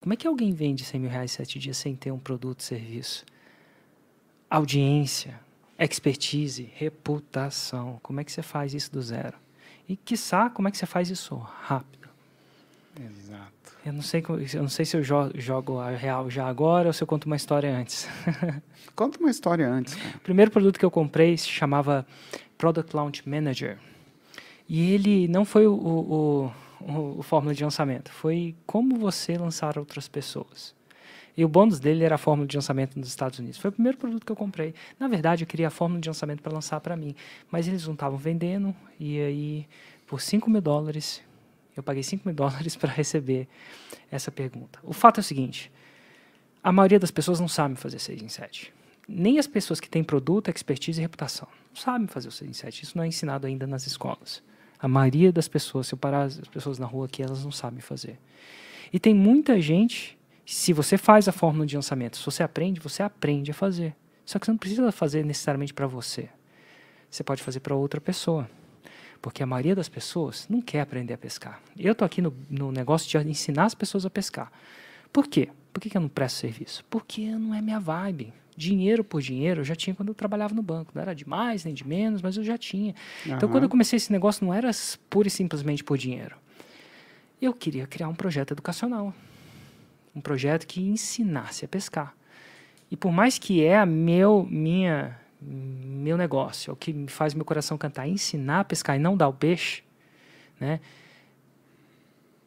Como é que alguém vende 100 mil reais em 7 dias sem ter um produto, serviço? Audiência, expertise, reputação. Como é que você faz isso do zero? E, quiçá, como é que você faz isso rápido? Exato. Eu não sei, eu não sei se eu jogo a real já agora ou se eu conto uma história antes. Conta uma história antes. Cara. O primeiro produto que eu comprei se chamava Product Launch Manager. E ele não foi o, o, o, o fórmula de lançamento, foi como você lançar outras pessoas. E o bônus dele era a fórmula de lançamento nos Estados Unidos. Foi o primeiro produto que eu comprei. Na verdade, eu queria a fórmula de lançamento para lançar para mim. Mas eles não estavam vendendo, e aí, por 5 mil dólares, eu paguei 5 mil dólares para receber essa pergunta. O fato é o seguinte: a maioria das pessoas não sabe fazer 6 em 7. Nem as pessoas que têm produto, expertise e reputação não sabem fazer o 6 em 7. Isso não é ensinado ainda nas escolas. A maioria das pessoas, se eu parar as pessoas na rua aqui, elas não sabem fazer. E tem muita gente, se você faz a fórmula de lançamento, se você aprende, você aprende a fazer. Só que você não precisa fazer necessariamente para você. Você pode fazer para outra pessoa. Porque a maioria das pessoas não quer aprender a pescar. Eu estou aqui no, no, negócio de ensinar as pessoas a pescar. Por quê? Por que, que eu não presto serviço? Porque não é minha vibe. Dinheiro por dinheiro eu já tinha quando eu trabalhava no banco. Não era de mais nem de menos, mas eu já tinha. Uhum. Então, quando eu comecei esse negócio, não era pura e simplesmente por dinheiro. Eu queria criar um projeto educacional. Um projeto que ensinasse a pescar. E por mais que é a meu, minha meu negócio, é o que me faz meu coração cantar, ensinar a pescar e não dar o peixe, né?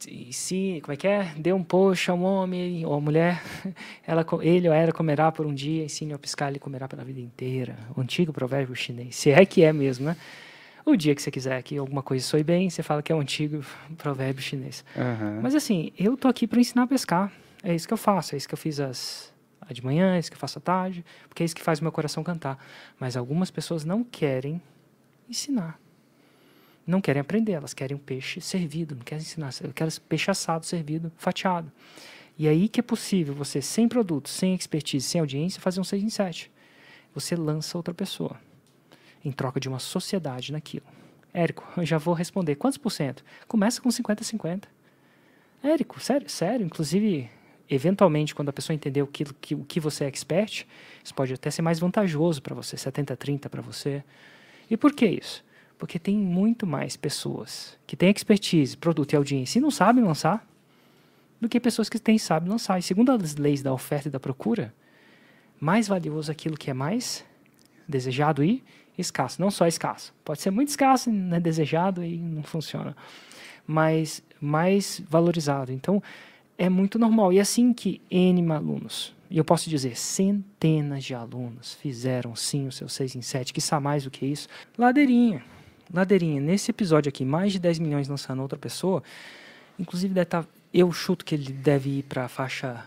E se, como é que é? Dê um poxa a um homem ou a mulher, ela, ele ou ela comerá por um dia, ensine a pescar, ele comerá pela vida inteira. O antigo provérbio chinês, se é que é mesmo, né? O dia que você quiser que alguma coisa soe bem, você fala que é um antigo provérbio chinês. Uhum. Mas assim, eu tô aqui para ensinar a pescar. É isso que eu faço, é isso que eu fiz as de manhã, é isso que eu faço à tarde, porque é isso que faz o meu coração cantar. Mas algumas pessoas não querem ensinar. Não querem aprender, elas querem um peixe servido, não querem ensinar, querem peixe assado, servido, fatiado. E aí que é possível você, sem produto, sem expertise, sem audiência, fazer um 6 em 7. Você lança outra pessoa, em troca de uma sociedade naquilo. Érico, eu já vou responder. Quantos por cento? Começa com 50-50. Érico, sério, sério. Inclusive, eventualmente, quando a pessoa entender o que, que, o que você é expert, isso pode até ser mais vantajoso para você, 70-30 para você. E por que isso? Porque tem muito mais pessoas que têm expertise, produto e audiência e não sabem lançar do que pessoas que têm sabem lançar. E segundo as leis da oferta e da procura, mais valioso aquilo que é mais desejado e escasso. Não só escasso. Pode ser muito escasso, não é desejado e não funciona. Mas mais valorizado. Então, é muito normal. E assim que N alunos, e eu posso dizer centenas de alunos, fizeram sim o seu 6 em 7, que está mais do que isso, ladeirinha. Ladeirinha, nesse episódio aqui, mais de 10 milhões lançando outra pessoa, inclusive deve tá, eu chuto que ele deve ir para a faixa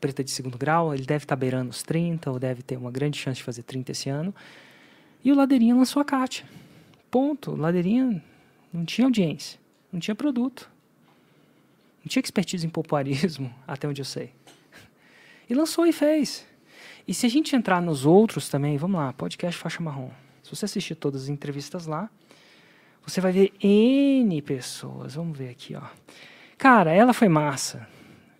preta de segundo grau, ele deve estar tá beirando os 30, ou deve ter uma grande chance de fazer 30 esse ano. E o Ladeirinha lançou a Kátia. Ponto. Ladeirinha não tinha audiência, não tinha produto. Não tinha expertise em popularismo, até onde eu sei. E lançou e fez. E se a gente entrar nos outros também, vamos lá, podcast Faixa Marrom. Se você assistir todas as entrevistas lá, você vai ver N pessoas. Vamos ver aqui, ó. Cara, ela foi massa.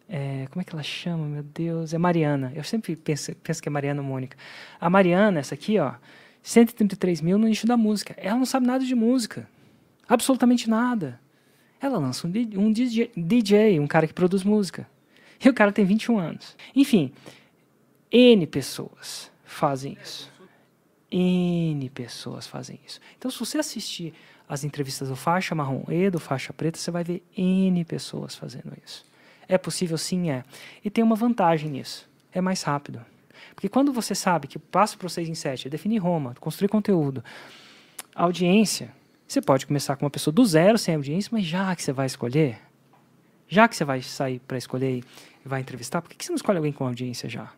É, como é que ela chama, meu Deus? É Mariana. Eu sempre penso, penso que é Mariana Mônica. A Mariana, essa aqui, ó, 133 mil no nicho da música. Ela não sabe nada de música. Absolutamente nada. Ela lança um, um DJ, DJ, um cara que produz música. E o cara tem 21 anos. Enfim, N pessoas fazem isso. N pessoas fazem isso. Então, se você assistir as entrevistas do faixa marrom e do faixa preta, você vai ver N pessoas fazendo isso. É possível? Sim, é. E tem uma vantagem nisso. É mais rápido. Porque quando você sabe que o passo para o 6 em 7 é definir Roma, construir conteúdo, audiência, você pode começar com uma pessoa do zero, sem audiência, mas já que você vai escolher, já que você vai sair para escolher e vai entrevistar, por que você não escolhe alguém com audiência já?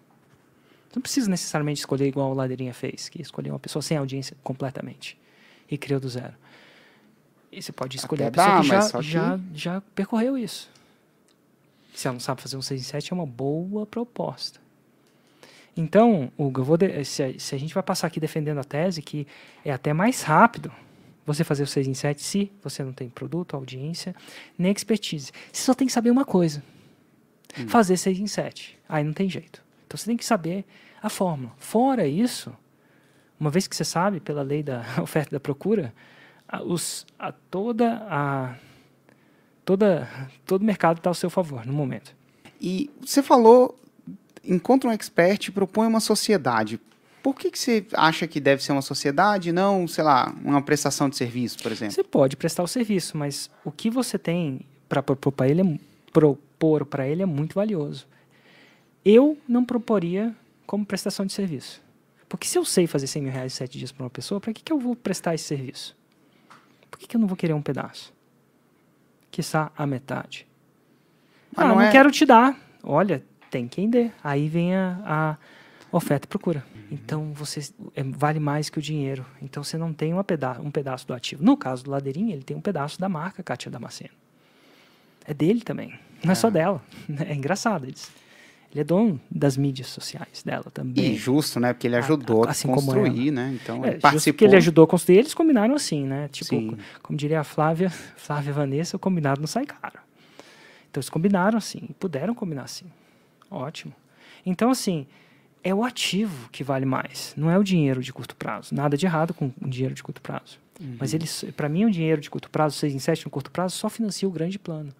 Você não precisa necessariamente escolher igual o Ladeirinha fez, que escolheu uma pessoa sem audiência completamente e criou do zero. E você pode escolher Até a pessoa dá, que, já, já, já percorreu isso. Se ela não sabe fazer um 6 em 7, é uma boa proposta. Então, Hugo, se, a, se a gente vai passar aqui defendendo a tese que é até mais rápido você fazer o 6 em 7 se você não tem produto, audiência, nem expertise. Você só tem que saber uma coisa. fazer 6 em 7. Aí não tem jeito. Então você tem que saber a fórmula. Fora isso, uma vez que você sabe, pela lei da oferta e da procura, a, os, a toda a toda todo mercado está ao seu favor no momento. E você falou, encontra um expert e propõe uma sociedade. Por que, que você acha que deve ser uma sociedade, não, sei lá, uma prestação de serviço, por exemplo? Você pode prestar o serviço, mas o que você tem para propor para ele, é, propor para ele é muito valioso. Eu não proporia como prestação de serviço. Porque se eu sei fazer 100 mil reais em 7 dias para uma pessoa, para que, que eu vou prestar esse serviço? Por que, que eu não vou querer um pedaço? Quiçá a metade. Mas ah, não não, é- quero te dar. Olha, tem quem dê. Aí vem a, a oferta e procura. Então você é, vale mais que o dinheiro. Então você não tem peda um pedaço do ativo. No caso do Ladeirinho, ele tem um pedaço da marca Kátia Damasceno. É dele também. Não é, só dela. É engraçado. Ele, ele é dono das mídias sociais dela também. E justo, né? Porque ele A- ajudou a, assim como construir, né? Então, É, ele justo participou. que ele ajudou a construir, eles combinaram assim, né? Tipo, Sim. co- como diria a Flávia, Flávia e Vanessa, o combinado não sai caro. Então eles combinaram assim, puderam combinar assim. Ótimo. Então, assim, é o ativo que vale mais, não é o dinheiro de curto prazo. Nada de errado com o dinheiro de curto prazo. Uhum. Mas para mim, o dinheiro de curto prazo, 6 em 7 no curto prazo, só financia o grande plano.